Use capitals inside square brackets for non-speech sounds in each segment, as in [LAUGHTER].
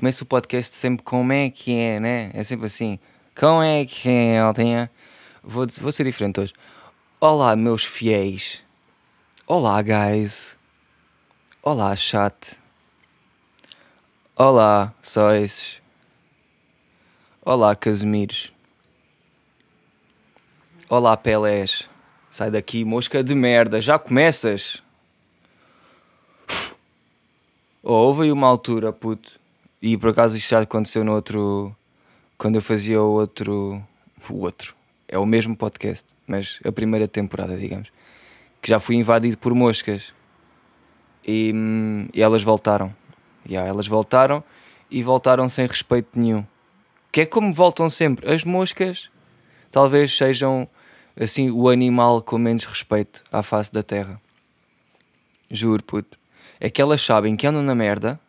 começo o podcast sempre como é que é, né? É sempre assim. Como é que é, Altinha? Vou, vou ser diferente hoje. Olá, meus fiéis. Olá, guys. Olá, chat. Olá, sóis. Olá, Casimiros. Olá, Pelés. Sai daqui, mosca de merda. Já começas? Houve uma altura, puto. E por acaso isto já aconteceu no outro. Quando eu fazia o outro. O outro. É o mesmo podcast, mas a primeira temporada, digamos. Que já fui invadido por moscas. E, hum, e elas voltaram. Yeah, elas voltaram e voltaram sem respeito nenhum. Que é como voltam sempre. As moscas talvez sejam assim o animal com menos respeito à face da terra. Juro, puto. É que elas sabem que andam na merda,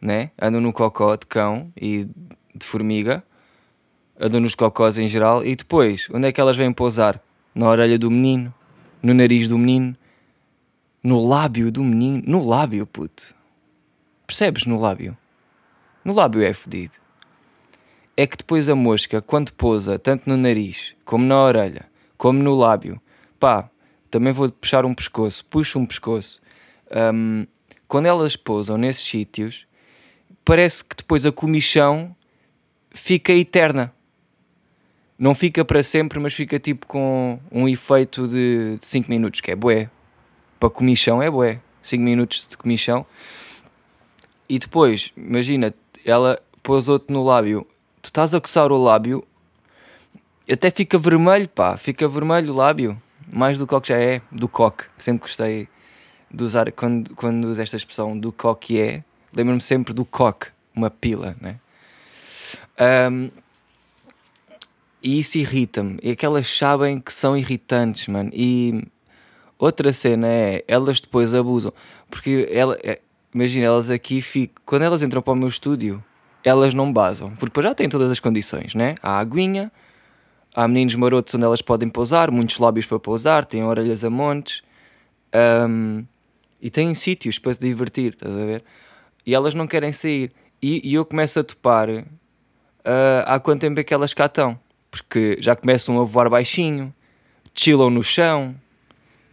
né? Andam no cocó de cão e de formiga, andam nos cocós em geral, e depois, onde é que elas vêm pousar? Na orelha do menino, no nariz do menino, no lábio do menino, no lábio, puto. Percebes? No lábio. No lábio é fedido. É que depois a mosca, quando pousa tanto no nariz, como na orelha, como no lábio, pá, também vou puxar um pescoço, puxo um pescoço. Um, quando elas pousam nesses sítios, parece que depois a comichão fica eterna. Não fica para sempre, mas fica tipo com um efeito de 5 minutos, que é bué. Para comichão é bué. 5 minutos de comichão. E depois, imagina, ela pousou-te no lábio. Tu estás a coçar o lábio, até fica vermelho, pá. Fica vermelho o lábio. Mais do que já é, do coque. Sempre gostei de usar, quando, quando uso esta expressão do coque é, lembro-me sempre do coque, uma pila, né? Um, e isso irrita-me. E aquelas sabem que são irritantes, mano. E outra cena é, elas depois abusam. Porque ela, é, imagina, elas aqui ficam, quando elas entram para o meu estúdio, elas não basam. Porque já têm todas as condições, né? Há aguinha, há meninos marotos onde elas podem pousar, muitos lábios para pousar, têm orelhas a montes. Um, e têm sítios para se divertir, estás a ver? E elas não querem sair. E, e eu começo a topar uh, há quanto tempo é que elas cá estão. Porque já começam a voar baixinho, chilam no chão,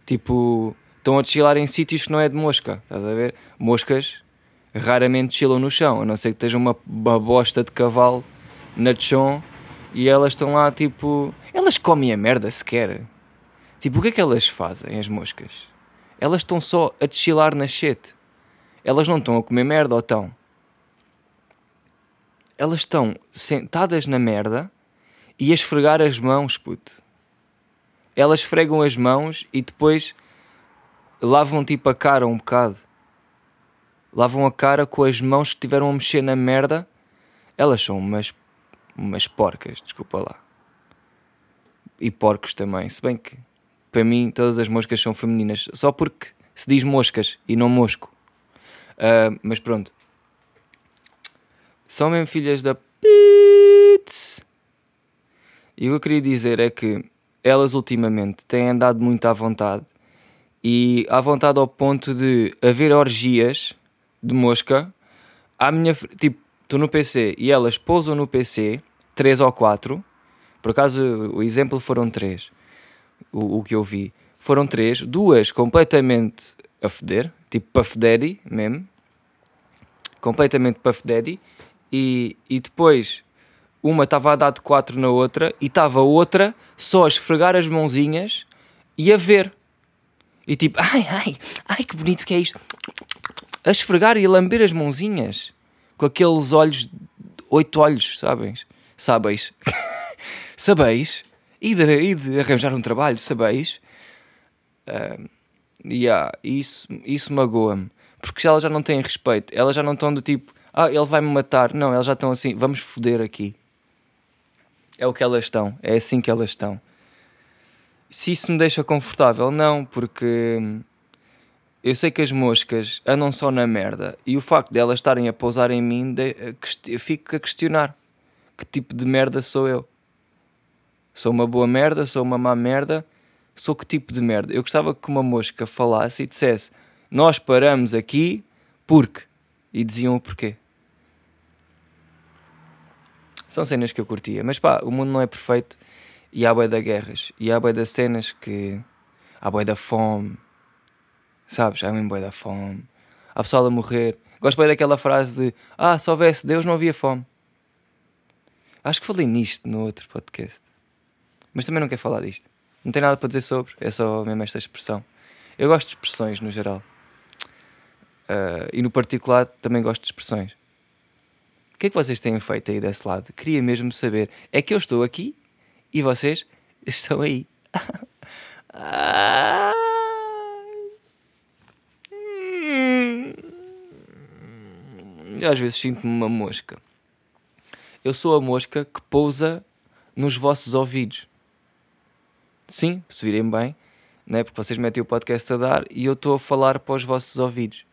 tipo, estão a chilar em sítios que não é de mosca, estás a ver? Moscas raramente chilam no chão, a não ser que esteja uma, uma bosta de cavalo na chão e elas estão lá tipo. Elas comem a merda sequer. Tipo, o que é que elas fazem, as moscas? Elas estão só a deschilar na shit. Elas não estão a comer merda ou estão? Elas estão sentadas na merda e a esfregar as mãos, puto. Elas esfregam as mãos e depois lavam tipo a cara um bocado. Lavam a cara com as mãos que tiveram a mexer na merda. Elas são umas, umas porcas, desculpa lá. E porcos também, se bem que para mim todas as moscas são femininas, só porque se diz moscas e não mosco. Uh, mas pronto. São mesmo filhas da Pits. E o que eu queria dizer é que elas ultimamente têm andado muito à vontade e à vontade ao ponto de haver orgias de mosca à minha tipo, estou no PC e elas pousam no PC, três ou quatro, por acaso o exemplo foram três o, o que eu vi, foram três, duas completamente a feder, tipo Puff Daddy mesmo, completamente Puff Daddy, e, e depois uma estava a dar de quatro na outra e estava outra só a esfregar as mãozinhas e a ver. E tipo, ai, ai, ai que bonito que é isto. A esfregar e a lamber as mãozinhas com aqueles olhos, oito olhos, sabes? Sabes? [LAUGHS] Sabeis? e de, e de arranjar um trabalho, sabeis? Uh, yeah, isso, isso magoa-me. Porque elas já não têm respeito, elas já não estão do tipo, ah, ele vai me matar. Não, elas já estão assim, vamos foder aqui. É o que elas estão, é assim que elas estão. Se isso me deixa confortável, não, porque eu sei que as moscas andam só na merda e o facto de elas estarem a pousar em mim, de, eu fico a questionar que tipo de merda sou eu. Sou uma boa merda, sou uma má merda, sou que tipo de merda? Eu gostava que uma mosca falasse e dissesse: Nós paramos aqui porque. E diziam o porquê. São cenas que eu curtia. Mas pá, o mundo não é perfeito e há boia da guerras. E há boia das cenas que. Há boia da fome. Sabes? Há mesmo boia da fome. Há pessoal a morrer. Gosto bem daquela frase de Ah, se houvesse Deus não havia fome. Acho que falei nisto no outro podcast. Mas também não quero falar disto. Não tem nada para dizer sobre, é só mesmo esta expressão. Eu gosto de expressões no geral. Uh, e no particular também gosto de expressões. O que é que vocês têm feito aí desse lado? Queria mesmo saber. É que eu estou aqui e vocês estão aí. [LAUGHS] às vezes sinto-me uma mosca. Eu sou a mosca que pousa nos vossos ouvidos. Sim, se virem bem, né? porque vocês metem o podcast a dar e eu estou a falar para os vossos ouvidos.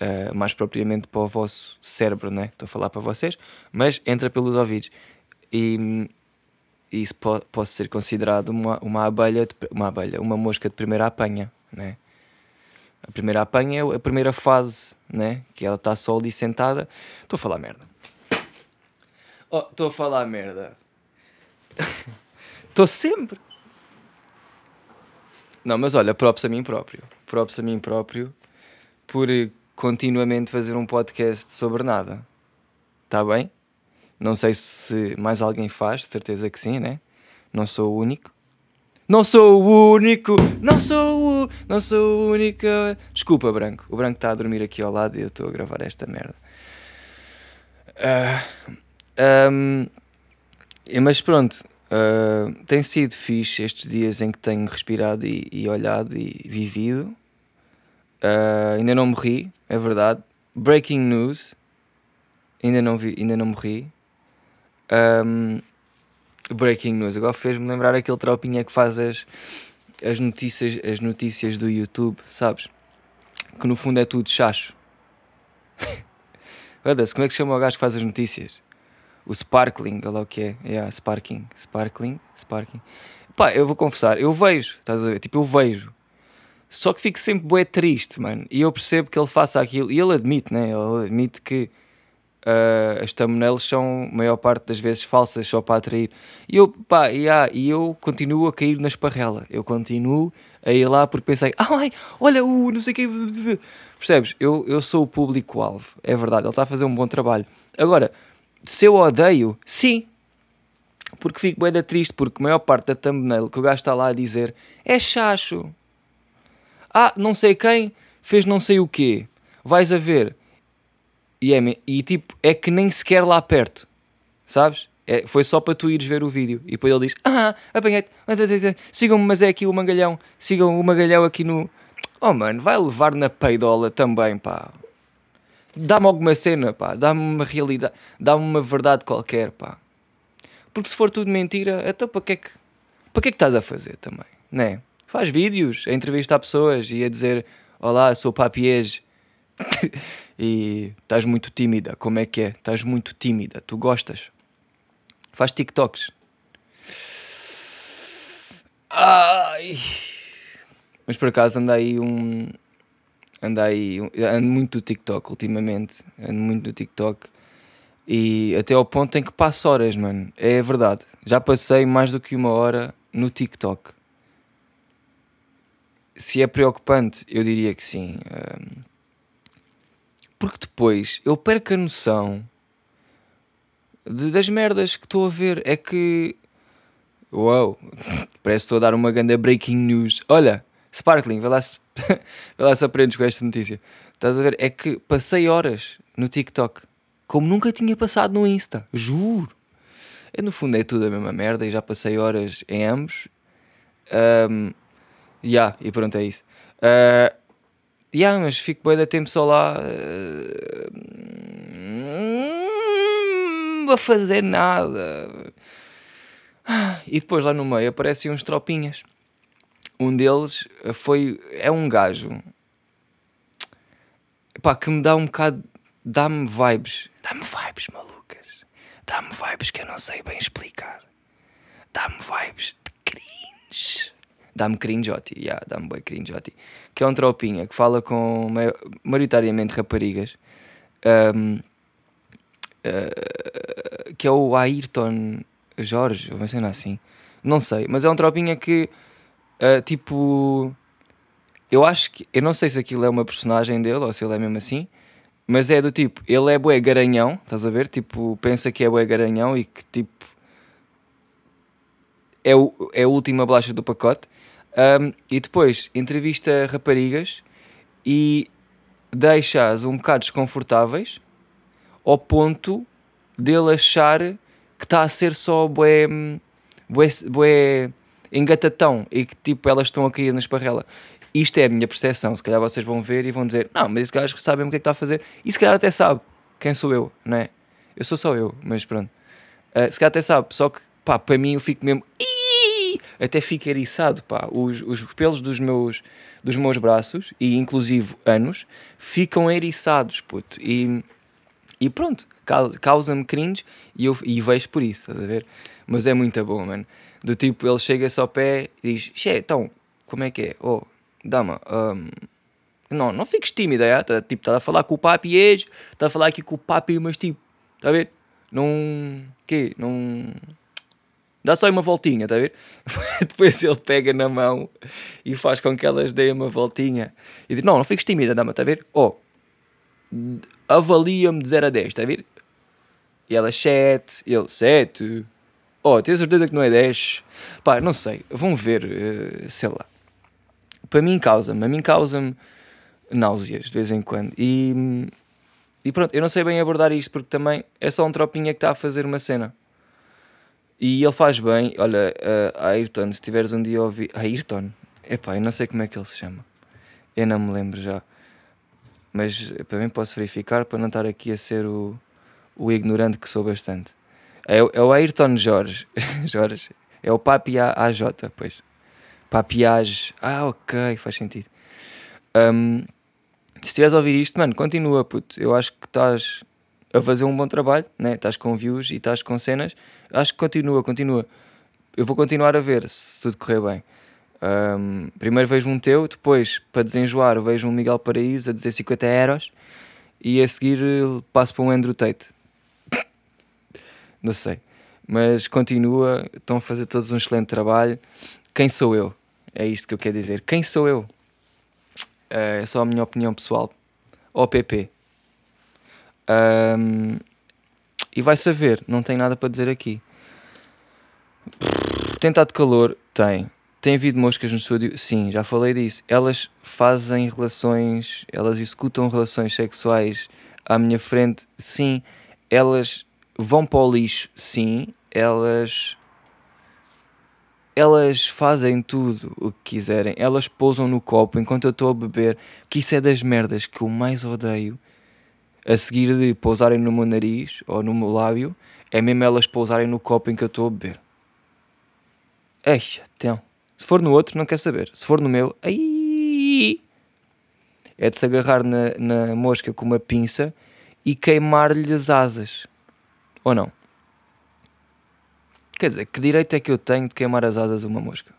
Uh, mais propriamente para o vosso cérebro, né? Estou a falar para vocês, mas entra pelos ouvidos. E, isso po pode ser considerado uma, uma abelha, de, uma abelha, uma mosca de primeira apanha, né? A primeira apanha é a primeira fase, né? Que ela está só ali sentada. Estou a falar merda. Oh, estou a falar merda. [LAUGHS] Estou sempre. Não, mas olha, props a mim próprio. Props a mim próprio por continuamente fazer um podcast sobre nada. Está bem? Não sei se mais alguém faz, certeza que sim, né? Não sou o único. Não sou o único, não sou o, não sou o único. Desculpa, Branco. O Branco está a dormir aqui ao lado e eu estou a gravar esta merda. Uh, um, mas pronto, uh, tem sido fixe estes dias em que tenho respirado e, e olhado e vivido. Uh, ainda não morri, é verdade. Breaking news, ainda não, vi, ainda não morri. Um, breaking news, agora fez-me lembrar aquele tropinha que faz as, as, notícias, as notícias do YouTube, sabes? Que no fundo é tudo chacho. [LAUGHS] Foda-se, como é que se chama o gajo que faz as notícias? O Sparkling, olha lá o que é. Yeah, Sparking. Sparkling. Sparking. Pá, eu vou confessar, eu vejo, estás a ver? Tipo, eu vejo. Só que fico sempre bué triste, mano. E eu percebo que ele faça aquilo. E ele admite, né? Ele admite que uh, as thumbnails são, maior parte das vezes, falsas só para atrair. E eu, pá, yeah, e eu continuo a cair na esparrela. Eu continuo a ir lá porque pensei, ai, olha, o não sei o. Percebes? Eu, eu sou o público-alvo. É verdade, ele está a fazer um bom trabalho. Agora se eu odeio, sim. Porque fico bem da triste, porque a maior parte da thumbnail que o gajo está lá a dizer é chacho. Ah, não sei quem fez não sei o quê. Vais a ver. E, é, e tipo, é que nem sequer lá perto. Sabes? É, foi só para tu ires ver o vídeo. E depois ele diz: Ah, apanhei-te. Sigam-me, mas é aqui o Mangalhão. Sigam o Mangalhão aqui no. Oh mano, vai levar na peidola também, pá dá-me alguma cena, pá, dá-me uma realidade, dá-me uma verdade qualquer, pá. Porque se for tudo mentira, então para que é que, para que é que estás a fazer também, né? Faz vídeos a entrevistar pessoas e a dizer: Olá, sou Papiege [LAUGHS] e estás muito tímida. Como é que é? Estás muito tímida. Tu gostas? Faz TikToks. Ai. Mas por acaso anda aí um, ando aí, ando muito do TikTok ultimamente, ando muito do TikTok e até ao ponto em que passo horas, mano. É verdade. Já passei mais do que uma hora no TikTok. Se é preocupante, eu diria que sim. Porque depois eu perco a noção de, das merdas que estou a ver. É que. Uau! [LAUGHS] Parece que estou a dar uma grande breaking news. Olha, Sparkling, vai lá [LAUGHS] vai lá se aprendes com esta notícia. Estás a ver? É que passei horas no TikTok, como nunca tinha passado no Insta, juro. Eu, no fundo é tudo a mesma merda e já passei horas em ambos. Um, yeah, e pronto, é isso. Uh, yeah, mas fico bem da tempo só lá uh, a fazer nada. E depois lá no meio aparecem uns tropinhas um deles foi. É um gajo. Pá, que me dá um bocado. Dá-me vibes. Dá-me vibes malucas. Dá-me vibes que eu não sei bem explicar. Dá-me vibes de cringe. Dá-me cringeotti, yeah, dá-me bem cringeotti. Que é um tropinha que fala com maioritariamente raparigas. Um, uh, que é o Ayrton Jorge, uma cena assim. Não sei, mas é um tropinha que, uh, tipo, eu acho que, eu não sei se aquilo é uma personagem dele ou se ele é mesmo assim, mas é do tipo, ele é bué garanhão, estás a ver? Tipo, pensa que é bué garanhão e que tipo, é, o, é a última bolacha do pacote. Um, e depois entrevista raparigas e deixa-as um bocado desconfortáveis ao ponto dele achar que está a ser só bué, bué, bué engatatão e que tipo elas estão a cair na esparrela. Isto é a minha percepção. Se calhar vocês vão ver e vão dizer: Não, mas esse gajo sabe o que é que está a fazer. E se calhar até sabe quem sou eu, não é? Eu sou só eu, mas pronto. Uh, se calhar até sabe, só que pá, para mim eu fico mesmo. Até fico eriçado, pá. Os, os pelos dos meus, dos meus braços, e inclusive anos, ficam eriçados, puto. E, e pronto, causa-me cringe e eu e vejo por isso, estás a ver? Mas é muito bom, mano. Do tipo, ele chega-se ao pé e diz: Xé, então, como é que é? Oh, dama, um, não, não fiques tímida, é? Tá, tipo, está a falar com o papi hoje, está a falar aqui com o papi, mas tipo, está a ver? Não, quê? Não, dá só uma voltinha, está a ver? [LAUGHS] Depois ele pega na mão e faz com que elas deem uma voltinha e diz, não, não fiques tímida, dama, está a ver? Oh, avalia-me de 0 a 10, está a ver? E ela, 7, ele, 7, oh, tens certeza que não é 10? Pá, não sei, vão ver, uh, sei lá para mim causa-me, a mim causa-me náuseas de vez em quando. E, e pronto, eu não sei bem abordar isto porque também é só um tropinha que está a fazer uma cena. E ele faz bem, olha, uh, Ayrton, se tiveres um dia a ouvir. Ayrton? Epá, eu não sei como é que ele se chama. Eu não me lembro já. Mas para mim posso verificar para não estar aqui a ser o, o ignorante que sou bastante. É, é o Ayrton Jorge. [LAUGHS] Jorge. É o Papi AJ, pois. Papiage. Ah, ok, faz sentido. Um, se estiveres a ouvir isto, mano, continua, puto. Eu acho que estás a fazer um bom trabalho, né? Estás com views e estás com cenas. Acho que continua, continua. Eu vou continuar a ver se tudo correr bem. Um, primeiro vejo um teu, depois, para desenjoar, vejo um Miguel Paraíso a dizer 50 euros e a seguir passo para um Andrew Tate. Não sei. Mas continua, estão a fazer todos um excelente trabalho. Quem sou eu? É isto que eu quero dizer. Quem sou eu? Uh, é só a minha opinião pessoal. OPP. Um, e vai saber, não tem nada para dizer aqui. Tentado calor, tem. Tem havido moscas no estúdio? Sim, já falei disso. Elas fazem relações, elas executam relações sexuais à minha frente? Sim. Elas vão para o lixo? Sim. Elas elas fazem tudo o que quiserem, elas pousam no copo enquanto eu estou a beber, que isso é das merdas que eu mais odeio. A seguir de pousarem no meu nariz ou no meu lábio, é mesmo elas pousarem no copo em que eu estou a beber. Eixa, então. Se for no outro, não quer saber. Se for no meu, ai, é de se agarrar na, na mosca com uma pinça e queimar-lhe as asas. Ou não? Quer dizer, que direito é que eu tenho de queimar as asas uma mosca?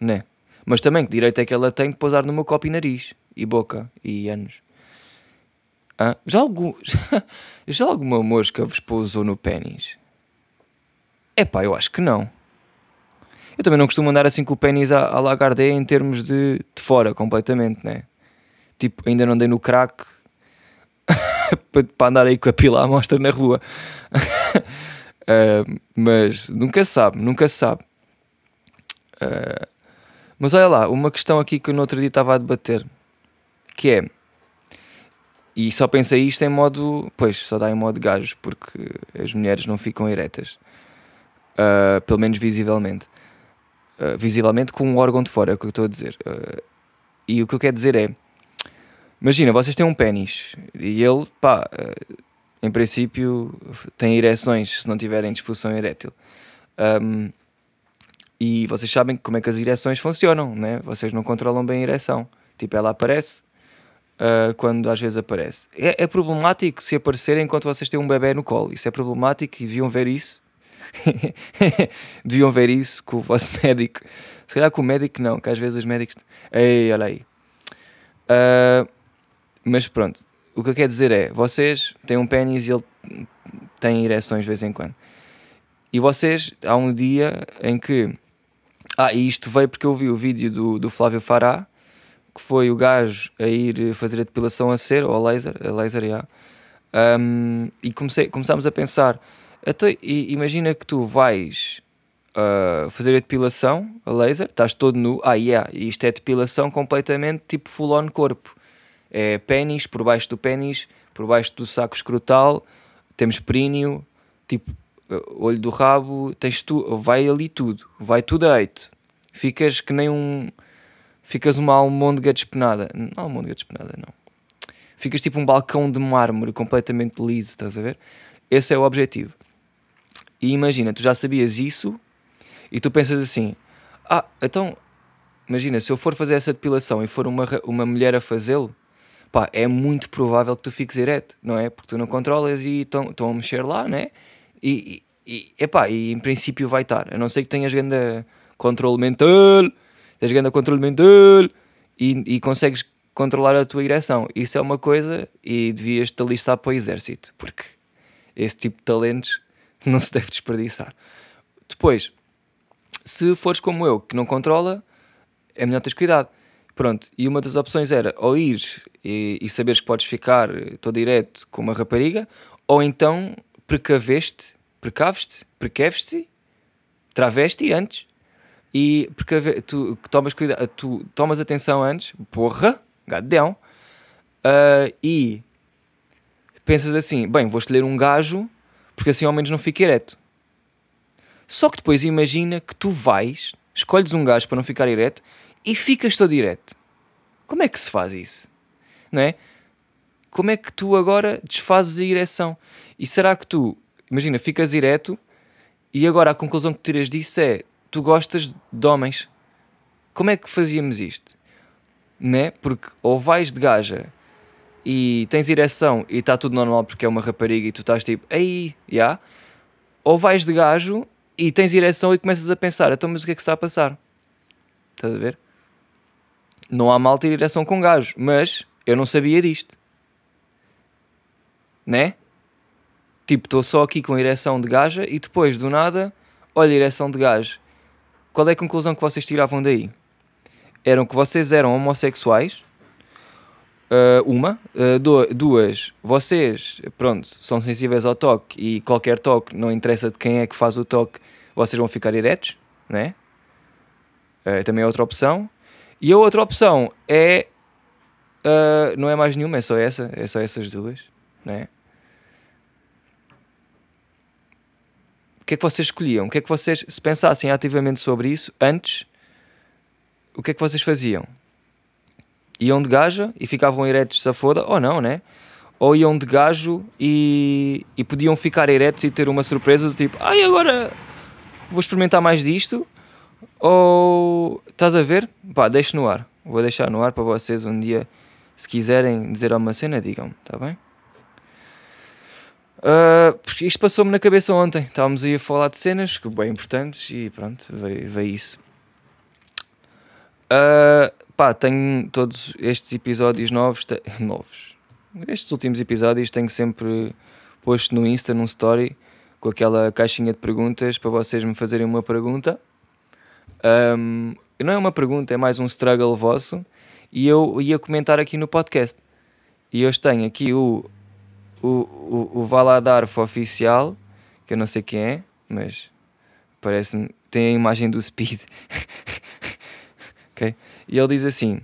Né? Mas também que direito é que ela tem de pousar no meu copo e nariz, e boca, e anos? Já, algum, [LAUGHS] já alguma mosca vos pousou no pênis? É pá, eu acho que não. Eu também não costumo andar assim com o pênis à, à em termos de, de fora, completamente, né? Tipo, ainda não dei no crack para andar aí com a pila à mostra na rua. Uh, [LAUGHS] mas nunca sabe, nunca sabe. Uh, mas olha lá, uma questão aqui que eu no outro dia estava a debater, que é, e só pensei isto em modo, pois, só dá em modo gajos, porque as mulheres não ficam eretas, uh, pelo menos visivelmente. Uh, visivelmente com um órgão de fora, é o que eu estou a dizer. e o que eu quero dizer é, imagina, vocês têm um pênis, e ele, pá em princípio, têm ereções se não tiverem disfunção erétil. Um, e vocês sabem como é que as ereções funcionam, né? Vocês não controlam bem a ereção. Tipo, ela aparece uh, quando às vezes aparece. É, é, problemático se aparecer enquanto vocês têm um bebê no colo. Isso é problemático e deviam ver isso. [LAUGHS] deviam ver isso com o vosso médico. Se calhar com o médico não, que às vezes os médicos. Ei, olha aí. Uh, mas pronto, o que eu quero dizer é, vocês têm um pênis e ele têm ereções de vez em quando. E vocês, há um dia em que. Ah, e isto veio porque eu vi o vídeo do, do Flávio Fará, que foi o gajo a ir fazer a depilação a cera, ou a laser, a laser, yeah. Um, e comecei, começámos a pensar, até, imagina que tu vais uh, fazer a depilação, a laser, estás todo nu, ah, yeah, isto é depilação completamente tipo full on corpo. É pênis, por baixo do pênis, por baixo do saco escrotal, temos períneo, tipo olho do rabo, tens tu, vai ali tudo, vai tudo a eito. Ficas que nem um. Ficas uma almôndega despenada. Não, almôndega despenada, não. Ficas tipo um balcão de mármore completamente liso, estás a ver? Esse é o objetivo. E imagina, tu já sabias isso e tu pensas assim: ah, então, imagina, se eu for fazer essa depilação e for uma, uma mulher a fazê-lo, pá, é muito provável que tu fiques ereto, não é? Porque tu não controlas e estão a mexer lá, né? E, e, epá, e em princípio vai estar. A não ser que tenhas grande controle mental, tens grande controle mental e, e consegues controlar a tua ereção. Isso é uma coisa e devias te alistar para o exército, porque esse tipo de talentos [LAUGHS] não se deve desperdiçar. Depois, se fores como eu, que não controla, é melhor teres cuidado. Pronto, e uma das opções era ou ires e, e saberes que podes ficar todo direto com uma rapariga, ou então precaveste, precaveste, precaves-te, traveste antes e precave, tu tomas cuidado, tu tomas atenção antes, porra, gadão, uh, e pensas assim, bem, vou escolher um gajo porque assim ao menos não fica ereto. Só que depois imagina que tu vais, escolhes um gajo para não ficar ereto e ficas todo direto. Como é que se faz isso? Não é? Como é que tu agora desfazes a ereção? E será que tu, imagina, ficas direto e agora a conclusão que tiras disso é tu gostas de homens? Como é que fazíamos isto? Né? Porque ou vais de gaja e tens ereção e está tudo normal porque é uma rapariga e tu estás tipo, aí, já. Yeah. Ou vais de gajo e tens ereção e começas a pensar, então mas o que é que está a passar? Estás a ver? Não há mal ter ereção com gajo, mas eu não sabia disto. Né? Tipo, estou só aqui com ereção de gaja e depois, do nada, olha, ereção de gajo. Qual é a conclusão que vocês tiravam daí? Eram que vocês eram homossexuais, uh, uma. Uh, duas, vocês, pronto, são sensíveis ao toque e qualquer toque, não interessa de quem é que faz o toque, vocês vão ficar eretos, né? Uh, também é outra opção. E a outra opção é. Uh, não é mais nenhuma, é só essa, é só essas duas, né? que é que vocês escolhiam? O que é que vocês, se pensassem ativamente sobre isso antes, o que é que vocês faziam? Iam de gaja e ficavam eretos se foda, ou não, né? Ou iam de gajo e, e podiam ficar eretos e ter uma surpresa do tipo, ai agora vou experimentar mais disto, ou estás a ver? Pá, deixo no ar. Vou deixar no ar para vocês um dia, se quiserem dizer alguma cena, digam-me, está bem? Uh, porque isto passou-me na cabeça ontem. Estávamos aí a falar de cenas que bem importantes e pronto, veio, veio isso. Uh, pá, tenho todos estes episódios novos, te... [LAUGHS] novos. Estes últimos episódios tenho sempre posto no Insta, num story, com aquela caixinha de perguntas para vocês me fazerem uma pergunta. Um, não é uma pergunta, é mais um struggle vosso. E eu ia comentar aqui no podcast. E hoje tenho aqui o o, o, o Valadarf oficial, que eu não sei quem é, mas parece-me. Tem a imagem do Speed. [LAUGHS] okay? E ele diz assim: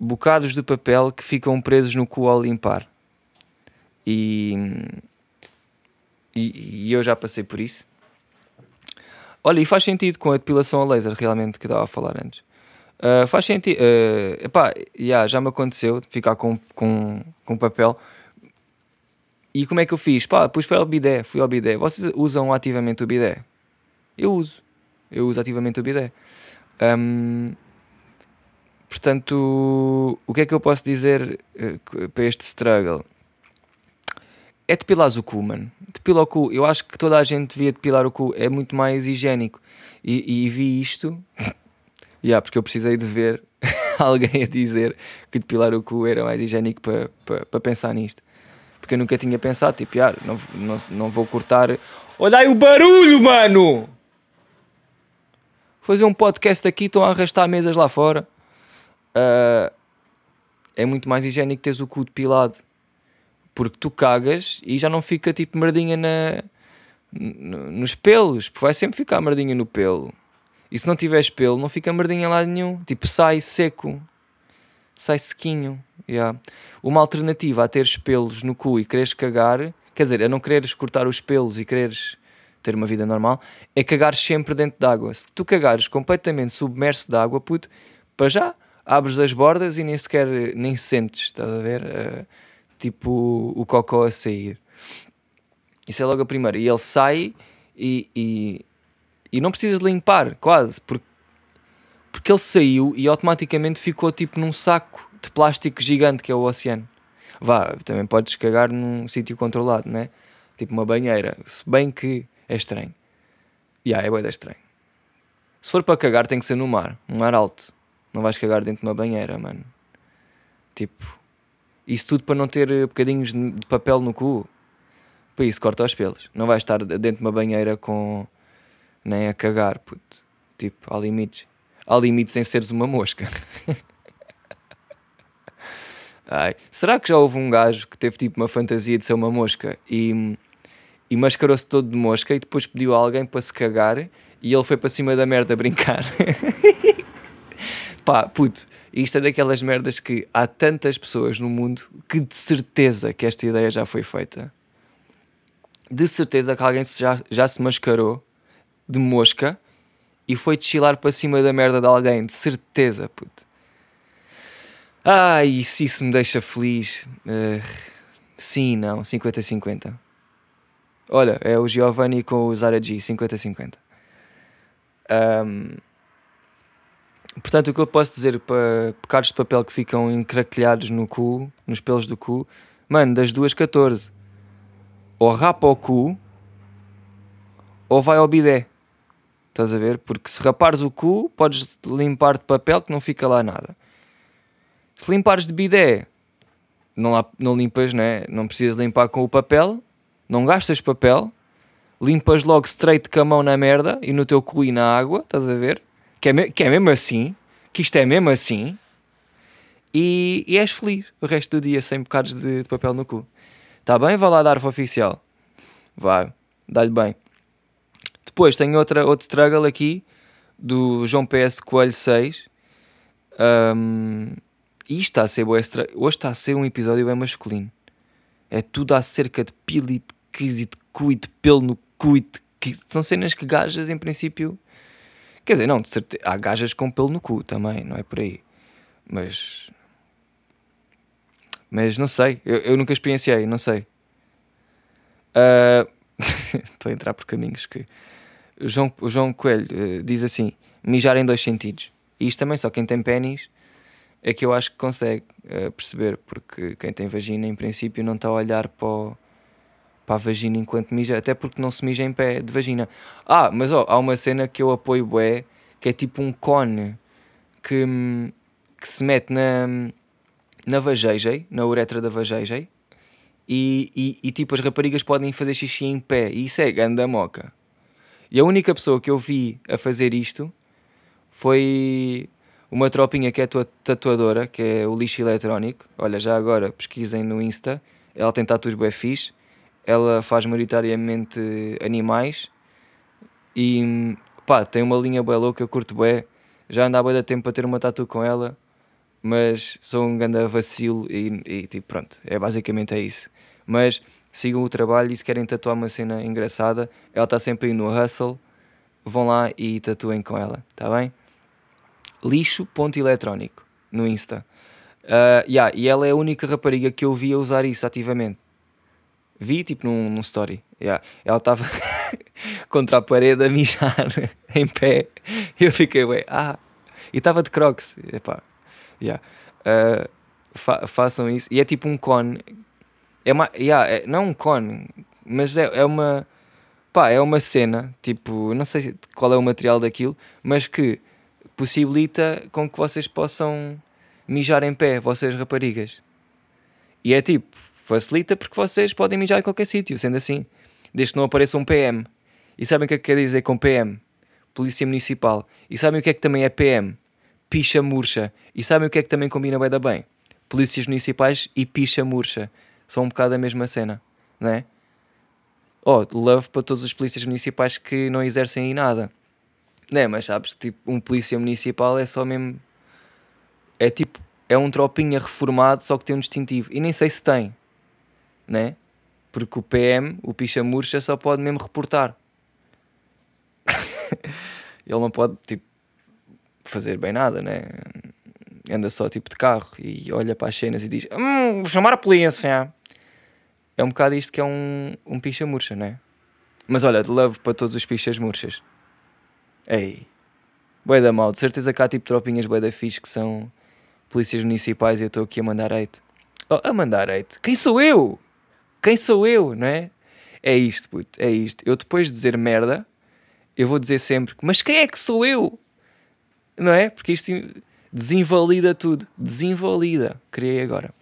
bocados de papel que ficam presos no cu ao limpar. E, e, e, eu já passei por isso. Olha, e faz sentido com a depilação a laser, realmente, que estava a falar antes. Uh, faz sentido. Uh, epá, yeah, já me aconteceu ficar com, com, com papel e como é que eu fiz? Pá, depois foi ao bidé, fui ao bidé. Vocês usam ativamente o bidé? Eu uso. Eu uso ativamente o bidé. Um, portanto, o que é que eu posso dizer uh, para este struggle? É depilar o cu, mano. Depila o cu. Eu acho que toda a gente devia depilar o cu. É muito mais higiênico. E, e vi isto. [LAUGHS] yeah, porque eu precisei de ver [LAUGHS] alguém a dizer que depilar o cu era mais higiênico para, para, para pensar nisto. porque eu nunca tinha pensado, tipo, ah, não, não, não vou cortar. Olha aí o barulho, mano! Fazer um podcast aqui, estão a arrastar mesas lá fora. Uh, é muito mais higiênico teres o cu depilado. Porque tu cagas e já não fica tipo merdinha na, nos pelos, porque vai sempre ficar merdinha no pelo. E se não tiveres pelo, não fica merdinha lá nenhum. Tipo, sai seco, sai sequinho. Yeah. Uma alternativa a teres pelos no cu e quereres cagar, quer dizer, a não quereres cortar os pelos e quereres ter uma vida normal, é cagar sempre dentro d'água. Se tu cagares completamente submerso de água, puto, para já abres as bordas e nem sequer nem sentes, estás a ver? Uh, tipo o, cocó a sair. Isso é logo a primeira. E ele sai e, e, e não precisas limpar, quase, porque, porque ele saiu e automaticamente ficou tipo num saco de plástico gigante que é o oceano. Vá, também podes cagar num sítio controlado, né? Tipo uma banheira. Se bem que é estranho. E yeah, é bem estranho. Se for para cagar, tem que ser no mar, um mar alto. Não vais cagar dentro de uma banheira, mano. Tipo, isso tudo para não ter eh, bocadinhos de papel no cu. Para isso, corta os pelos. Não vais estar dentro de uma banheira com. nem a cagar, puto. Tipo, há limites. Há limites em seres uma mosca. [LAUGHS] Ai, será que já houve um gajo que teve tipo uma fantasia de ser uma mosca e, e mascarou-se todo de mosca e depois pediu a alguém para se cagar e ele foi para cima da merda brincar? [LAUGHS] Pá, puto, isto é daquelas merdas que há tantas pessoas no mundo que de certeza que esta ideia já foi feita. De certeza que alguém já, já se mascarou de mosca e foi deschilar para cima da merda de alguém. De certeza, puto. Ai, se isso me deixa feliz. Uh, sim, não, 50-50. Olha, é o Giovanni com o Zara G, 50-50. Um, Portanto, o que eu posso dizer para pecados de papel que ficam encraquilhados no cu, nos pelos do cu, mano, das duas 14, ou rapa o cu, ou vai ao bidé. Estás a ver? Porque se rapares o cu, podes limpar de papel que não fica lá nada. Se limpares de bidé, não, não limpas, né? Não precisas limpar com o papel, não gastas papel, limpas logo straight com a mão na merda e no teu cu e na água, estás a ver? Que é, que é mesmo assim, que isto é mesmo assim, e, e és feliz o resto do dia sem bocados de, de papel no cu. Está bem? Vá lá dar o oficial. Vai, dá-lhe bem. Depois tenho outra, outro struggle aqui do João PS Coelho 6. Um, e está a ser boa Hoje está a ser um episódio bem masculino. É tudo acerca de pila e de de cu e de pelo no cu e de são cenas que gajas em princípio Quer dizer, não, de certeza, há gajas com pelo no cu também, não é por aí. Mas. Mas não sei, eu, eu nunca experienciei, não sei. Uh... [LAUGHS] Estou a entrar por caminhos que. O João, o João Coelho uh, diz assim: mijar em dois sentidos. E isto também só quem tem pênis é que eu acho que consegue uh, perceber, porque quem tem vagina, em princípio, não está a olhar para o para a vagina enquanto mija, até porque não se mija em pé de vagina. Ah, mas ó, há uma cena que eu apoio bué, que é tipo um cone que, que se mete na, na vagejei, na uretra da vagejei, e, e, e, tipo as raparigas podem fazer xixi em pé, e isso é ganda moca. E a única pessoa que eu vi a fazer isto foi uma tropinha que é a tua tatuadora, que é o lixo eletrónico. Olha, já agora pesquisem no Insta, ela tem tatus bué fixe ela faz maioritariamente animais e pá, tem uma linha bem louca, eu curto bué. Já andava da tempo para ter uma tatu com ela, mas sou um grande vacilo e, e tipo, pronto, é basicamente é isso. Mas sigam o trabalho e se querem tatuar uma cena engraçada, ela está sempre aí no hustle, vão lá e tatuem com ela, tá bem? Lixo ponto eletrónico no Insta. Uh, yeah, e ela é a única rapariga que eu vi a usar isso ativamente. Vi tipo num, num story. Yeah. Ela estava [LAUGHS] contra a parede a mijar [LAUGHS] em pé. Eu fiquei, ué, ah. E estava de crocs. Epá. Yeah. Uh, fa façam isso. E é tipo um cone. É uma, yeah, é, não um cone, mas é, é uma. Pá, é uma cena, tipo, não sei qual é o material daquilo, mas que possibilita com que vocês possam mijar em pé, vocês raparigas. E é tipo, facilita porque vocês podem mijar em qualquer sítio, sendo assim, desde que não apareça um PM. E sabem o que é que quer dizer com PM? Polícia Municipal. E sabem o que é que também é PM? Picha murcha. E sabem o que é que também combina bem da bem? Polícias Municipais e picha murcha. São um bocado a mesma cena, não é? Oh, love para todos os polícias municipais que não exercem aí nada. Não é, mas sabes, tipo, um polícia municipal é só mesmo... É tipo, é um tropinha reformado, só que tem um distintivo. E nem sei se tem, né? Porque o PM, o picha murcha, só pode mesmo reportar. [LAUGHS] Ele não pode, tipo, fazer bem nada, né? Anda só tipo de carro e olha para as cenas e diz: Hum, vou chamar a polícia. É um bocado isto que é um, um picha murcha, né? Mas olha, de love para todos os pichas murchas. Ei, boé da mal, de certeza que há tipo tropinhas boé da fixe que são polícias municipais e eu estou aqui a mandar hate. Oh, a mandar hate? Quem sou eu? Quem sou eu, não é? É isto, puto, é isto. Eu depois de dizer merda, eu vou dizer sempre, mas quem é que sou eu? Não é? Porque isto desinvalida tudo. Desinvalida. Criei agora.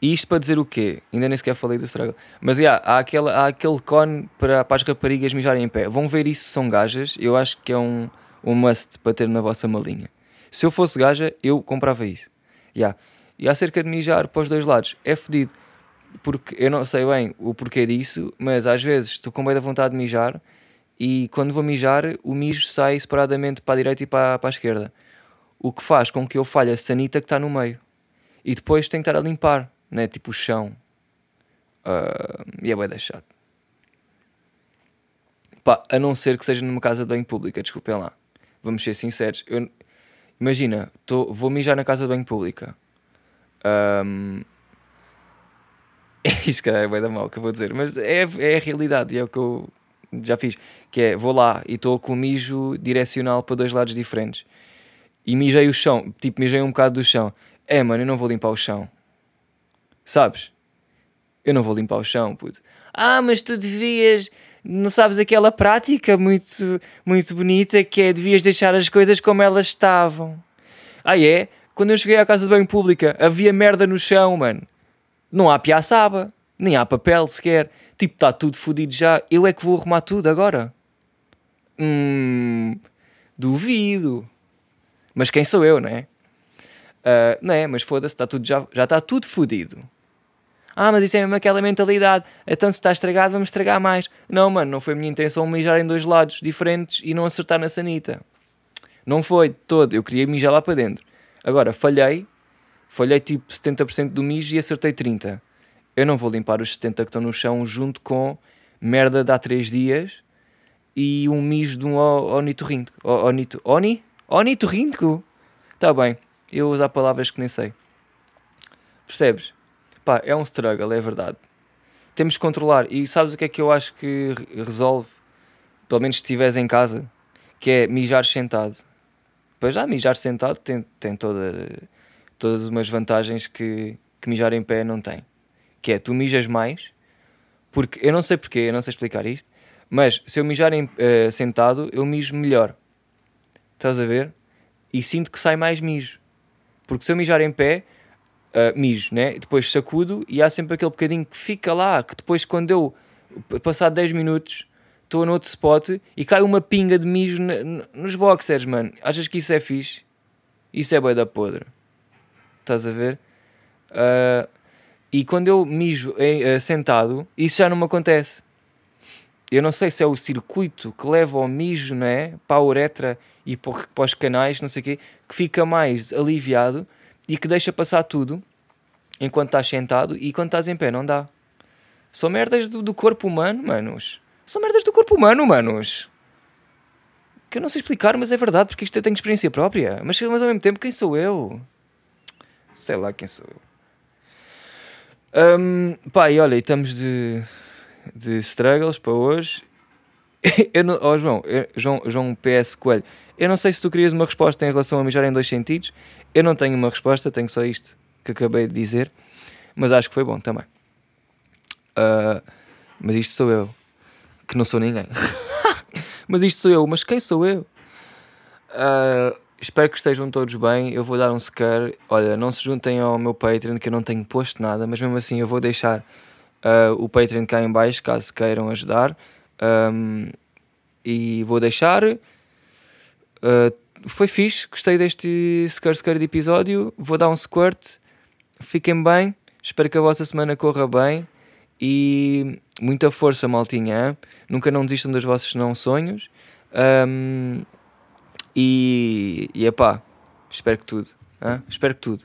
E isto para dizer o quê? Ainda nem sequer falei do struggle. Mas yeah, há, aquele, há aquele cone para, para as raparigas mijarem em pé. Vão ver isso se são gajas. Eu acho que é um, um must para ter na vossa malinha. Se eu fosse gaja, eu comprava isso. Yeah. E acerca de mijar para os dois lados, é fedido. Porque eu não sei bem o porquê disso, mas às vezes estou com bem da vontade de mijar e quando vou mijar, o mijo sai separadamente para a direita e para, para a esquerda. O que faz com que eu falhe a sanita que está no meio. E depois tenho que estar a limpar, né? tipo o chão. Uh, e é bem deixado. Pá, a não ser que seja numa casa de banho pública, desculpem lá. Vamos ser sinceros. Eu, imagina, tô, vou mijar na casa de banho pública. Um, isto, cara, é bem da mal que eu vou dizer, mas é, é a realidade e é o que eu já fiz, que é, vou lá e estou com o mijo direcional para dois lados diferentes. E mijei o chão, tipo, mijei um bocado do chão. É, mano, eu não vou limpar o chão. Sabes? Eu não vou limpar o chão, puto. Ah, mas tu devias... Não sabes aquela prática muito, muito bonita que é devias deixar as coisas como elas estavam. Ah, é? Quando eu cheguei à casa de banho pública, havia merda no chão, mano. Não há piaçaba, nem há papel sequer. Tipo, está tudo fodido já. Eu é que vou arrumar tudo agora. Hum, duvido. Mas quem sou eu, não é? Uh, não é, mas foda-se, tá tudo, já, já está tudo fodido. Ah, mas isso é mesmo aquela mentalidade. Então se está estragado, vamos estragar mais. Não, mano, não foi a minha intenção mijar em dois lados diferentes e não acertar na sanita. Não foi todo. Eu queria mijar lá para dentro. Agora, falhei. Falhei tipo 70% do mijo e acertei 30% eu não vou limpar os 70 que estão no chão junto com merda de há 3 dias e um mijo de um ornitorrinco. Onito, oni? Onitorrinco? Está bem, eu usar palavras que nem sei. Percebes? Pá, é um struggle, é verdade. Temos que controlar. E sabes o que é que eu acho que resolve? Pelo menos se estiveres em casa, que é mijar sentado. Pois já, mijar sentado tem, tem toda, todas umas vantagens que, que mijar em pé não tem que é tu mijas mais, porque eu não sei porquê, eu não sei explicar isto, mas se eu mijar em, uh, sentado, eu mijo melhor. Estás a ver? E sinto que sai mais mijo. Porque se eu mijar em pé, uh, mijo, né? Depois sacudo e há sempre aquele bocadinho que fica lá, que depois quando eu, passar 10 minutos, estou no outro spot e cai uma pinga de mijo nos boxers, mano. Achas que isso é fixe? Isso é boi da podre. Estás a ver? Uh, e quando eu mijo uh, sentado, isso já não me acontece. Eu não sei se é o circuito que leva ao mijo, não é? Para a uretra e para os canais, não sei o quê, que fica mais aliviado e que deixa passar tudo enquanto estás sentado e quando estás em pé, não dá. São merdas do, do corpo humano, manos. São merdas do corpo humano, manos. Que eu não sei explicar, mas é verdade, porque isto eu tenho experiência própria. Mas, mas ao mesmo tempo, quem sou eu? Sei lá quem sou eu. Um, pá, e olha, estamos de, de struggles para hoje. [LAUGHS] eu não, oh, João, eu, João, João PS Coelho, eu não sei se tu querias uma resposta em relação a mijar em dois sentidos. Eu não tenho uma resposta, tenho só isto que acabei de dizer, mas acho que foi bom também. Uh, mas isto sou eu, que não sou ninguém. [LAUGHS] mas isto sou eu, mas quem sou eu? Uh, espero que estejam todos bem. Eu vou dar um scare. Olha, não se juntem ao meu Patreon, que eu não tenho posto nada, mas mesmo assim eu vou deixar uh, o Patreon cá em baixo, caso queiram ajudar. Um, e vou deixar. Uh, foi fixe, gostei deste Scare Scare de episódio. Vou dar um squirt. Fiquem bem. Espero que a vossa semana corra bem. E muita força, maltinha. Nunca não desistam dos vossos não sonhos. Um, e, e epá, espero que tudo. Espero que tudo.